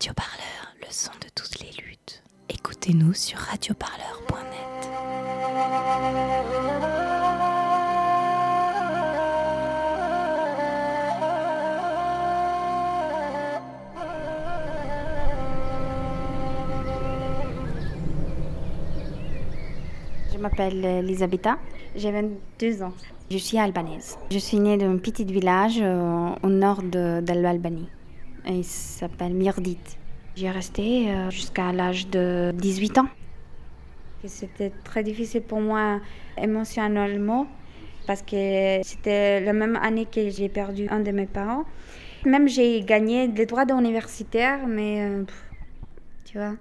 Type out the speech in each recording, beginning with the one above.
Radio Parleur, le son de toutes les luttes. Écoutez-nous sur radioparleur.net. Je m'appelle Elisabetta, j'ai 22 ans. Je suis albanaise. Je suis née d'un petit village euh, au nord de l'Albanie. Il s'appelle Mirdit. J'ai resté euh, jusqu'à l'âge de 18 ans. C'était très difficile pour moi émotionnellement parce que c'était la même année que j'ai perdu un de mes parents. Même j'ai gagné des droits d'universitaire, mais euh, tu vois.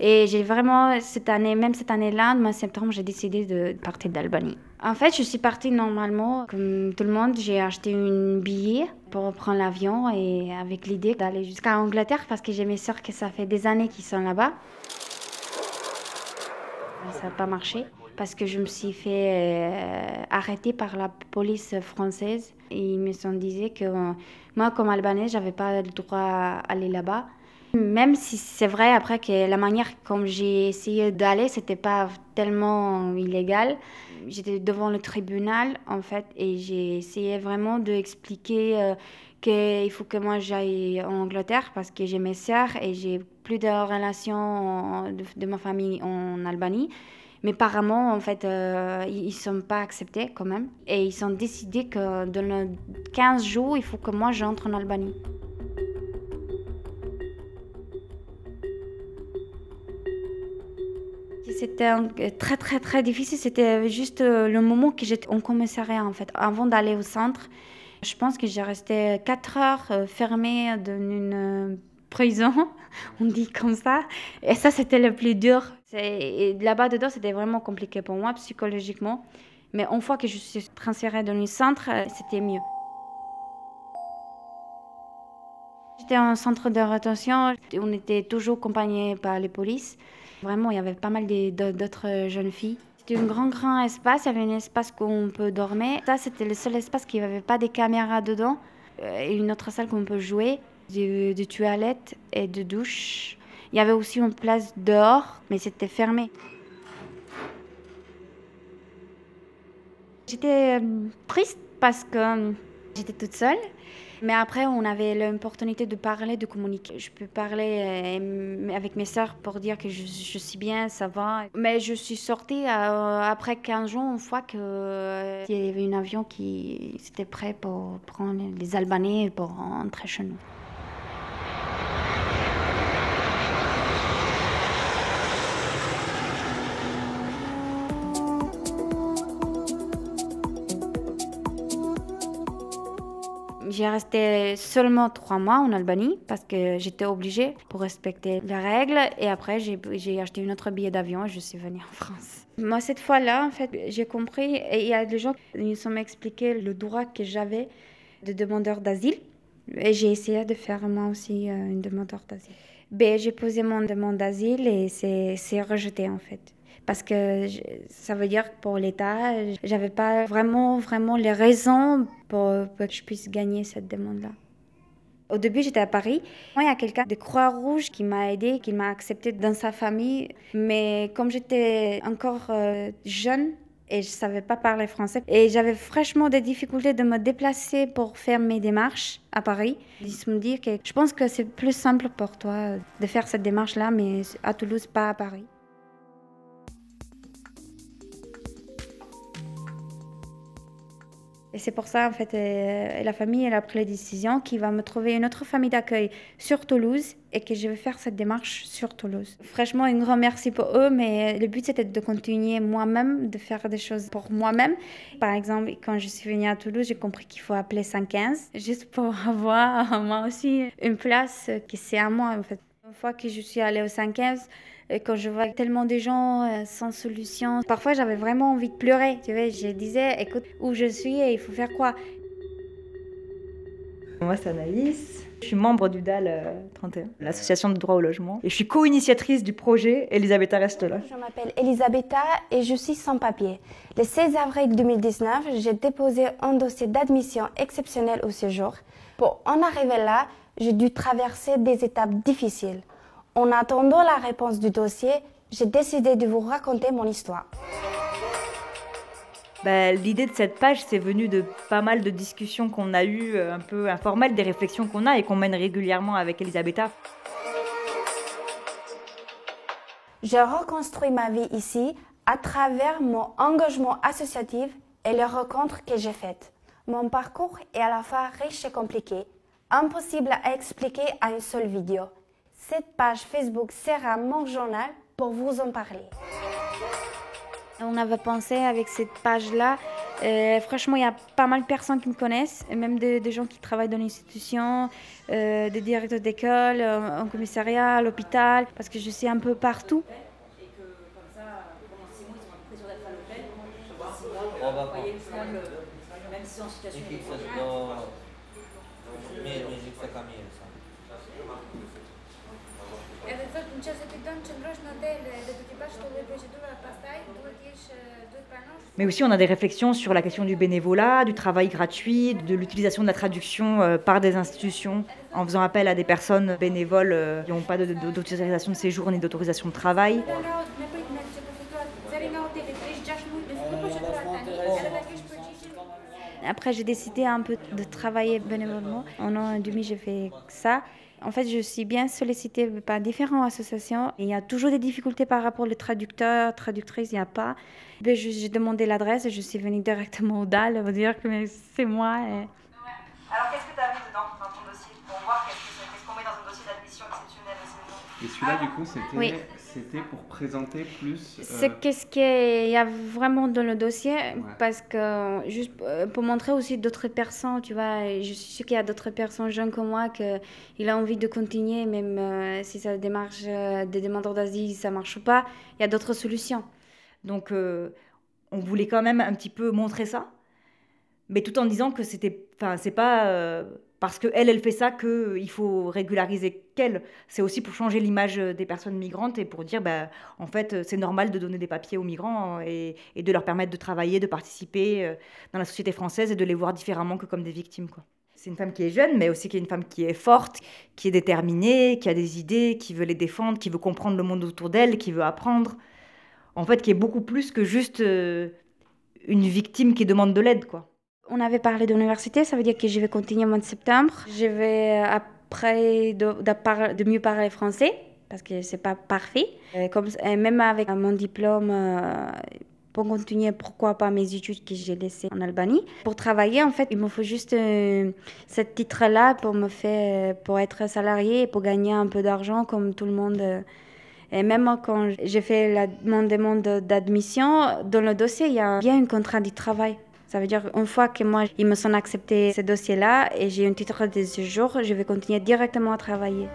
Et j'ai vraiment, cette année, même cette année-là, en septembre, j'ai décidé de partir d'Albanie. En fait, je suis partie normalement, comme tout le monde, j'ai acheté un billet pour prendre l'avion et avec l'idée d'aller jusqu'à Angleterre parce que j'ai mes soeurs qui ça fait des années qu'ils sont là-bas. Ça n'a pas marché parce que je me suis fait euh, arrêter par la police française. Ils me sont dit que moi, comme Albanaise, j'avais pas le droit à aller là-bas. Même si c'est vrai après que la manière comme j'ai essayé d'aller, c'était pas tellement illégal. J'étais devant le tribunal en fait et j'ai essayé vraiment d'expliquer euh, qu'il faut que moi j'aille en Angleterre parce que j'ai mes sœurs et j'ai plus de relations de, ma famille en Albanie. Mes parents, en fait, euh, ils ne sont pas acceptés quand même. Et ils ont décidé que dans les 15 jours, il faut que moi j'entre en Albanie. C'était un- très très très difficile. C'était juste euh, le moment que j'étais en commissariat en fait. Avant d'aller au centre, je pense que j'ai resté 4 heures euh, fermée dans une euh, prison, on dit comme ça. Et ça, c'était le plus dur. Là-bas dedans, c'était vraiment compliqué pour moi psychologiquement. Mais une fois que je suis transférée dans le centre, euh, c'était mieux. J'étais en centre de rétention. On était toujours accompagnés par les polices. Vraiment, il y avait pas mal des- de- d'autres jeunes filles. C'était un grand, grand espace. Il y avait un espace où on peut dormir. Ça, c'était le seul espace qui n'avait pas de caméras dedans. Euh, une autre salle qu'on peut jouer, des, des toilettes et de douches. Il y avait aussi une place dehors, mais c'était fermé. J'étais euh, triste parce que j'étais toute seule. Mais après, on avait l'opportunité de parler, de communiquer. Je peux parler euh, avec mes sœurs pour dire que je, suis bien, ça va. Mais je suis sortie euh, après 15 jours, une fois qu'il y avait un avion qui était prêt pour prendre les Albanais pour rentrer chez nous. J'ai resté seulement trois mois en Albanie parce que j'étais obligée pour respecter les règles. Et après, j'ai acheté un autre billet d'avion et je suis venue en France. Moi, cette fois-là, en fait, j'ai compris. Et il y a des gens qui nous ont expliqué le droit que j'avais de demandeur d'asile. Et j'ai essayé de faire moi aussi euh, une demandeur d'asile. Ben, j'ai posé mon demande d'asile et c'est rejeté en fait. Parce que ça veut dire que pour l'État, j'avais pas vraiment, vraiment les raisons pour, que je puisse gagner cette demande-là. Au début, j'étais à Paris. Moi, il y a quelqu'un de Croix-Rouge qui m'a aidé, qui m'a accepté dans sa famille. Mais comme j'étais encore euh, jeune et je savais pas parler français, et j'avais franchement des difficultés de me déplacer pour faire mes démarches à Paris, ils me disent que je pense que c'est plus simple pour toi de faire cette démarche-là, mais à Toulouse, pas à Paris. Et c'est pour ça, en fait, euh, la famille, elle a pris la décision qu'il va me trouver une autre famille d'accueil sur Toulouse et que je vais faire cette démarche sur Toulouse. Franchement, un grand merci pour eux, mais le but, c'était de continuer moi-même, de faire des choses pour moi-même. Par exemple, quand je suis venue à Toulouse, j'ai compris qu'il faut appeler 115, juste pour avoir moi aussi une place qui c'est à moi, en fait. Une fois que je suis allée au 115, et quand je vois tellement de gens euh, sans solution, parfois j'avais vraiment envie de pleurer. Tu vois, je disais, écoute, où je suis et il faut faire quoi? Moi, c'est Anaïs. Je suis membre du DAL euh, 31, l'association de droit au logement. Et je suis co-initiatrice du projet Elisabetta reste là. Je m'appelle Elisabetta et je suis sans papier. Le 16 avril 2019, j'ai déposé un dossier d'admission exceptionnelle au séjour. Pour en arriver là, j'ai dû traverser des étapes difficiles. En attendant la réponse du dossier, j'ai décidé de vous raconter mon histoire. Bah, L'idée de cette page, c'est venu de pas mal de discussions qu'on a eues, euh, un peu informelles, des réflexions qu'on a et qu'on mène régulièrement avec Elisabetta. J'ai reconstruit ma vie ici à travers mon engagement associatif et les rencontres que j'ai faites. Mon parcours est à la fois riche et compliqué, impossible à expliquer à une seule vidéo. Cette page Facebook sera mon journal pour vous en parler. On avait pensé avec cette page-là, euh, franchement, il y a pas mal de personnes qui me connaissent, même des, gens qui travaillent dans l'institution, euh, des directeurs d'école, euh, en commissariat, à l'hôpital, parce que je suis un peu partout. Mais aussi, on a des réflexions sur la question du bénévolat, du travail gratuit, de l'utilisation de la traduction euh, par des institutions, en faisant appel à des personnes bénévoles euh, qui n'ont pas d'autorisation de séjour ni d'autorisation de travail. Après, j'ai décidé un peu de travailler bénévolement. En un an et demi, j'ai fait ça. En fait, je suis bien sollicitée par différentes associations. Il y a toujours des difficultés par rapport aux traducteurs, traductrices, il n'y a pas. J'ai demandé l'adresse et je suis venue directement au DAL pour dire que c'est moi. Alors, qu'est-ce que tu as mis dedans, pour voir qu'est-ce qu'on met dans un dossier d'admission exceptionnel Et celui-là, du coup, c'était Oui. pour présenter plus. euh, C'est qu'est-ce qu'il y a vraiment dans le dossier, parce que juste euh, pour montrer aussi d'autres personnes, tu vois, je suis sûre qu'il y a d'autres personnes jeunes comme moi que il a envie de continuer, même euh, si sa démarche euh, des demandeurs d'asile ça marche pas, il y a d'autres solutions. Donc, euh, on voulait quand même un petit peu montrer ça, mais tout en disant que c'était, enfin, c'est pas euh, parce que elle, fait ça que il faut régulariser qu'elle. C'est aussi pour changer l'image des personnes migrantes et pour dire, bah, en fait, euh, c'est normal de donner des papiers aux migrants et, et de leur permettre de travailler, de participer euh, dans la société française et de les voir différemment que comme des victimes. C'est une femme qui est jeune, mais aussi qui est une femme qui est forte, qui est déterminée, qui a des idées, qui veut les défendre, qui veut comprendre le monde autour d'elle, qui veut apprendre en fait, qui est beaucoup plus que juste euh, une victime qui demande de l'aide, quoi. On avait parlé de l'université, ça veut dire que je vais continuer au mois de septembre. Je vais euh, après de, mieux parler français parce que c'est pas parfait. Comme, même avec mon diplôme, euh, pour continuer, pourquoi pas mes études que j'ai laissées en Albanie. Pour travailler, en fait, il me faut juste euh, ce titre-là pour pour être salarié pour gagner un peu d'argent comme tout le monde. Et même quand j'ai fait la, mon demande d'admission, dans le dossier, il y a bien un contrat du travail. Ça veut dire une fois que moi, ils me sont accepté ce dossier-là et j'ai un titre de séjour, je vais continuer directement à travailler.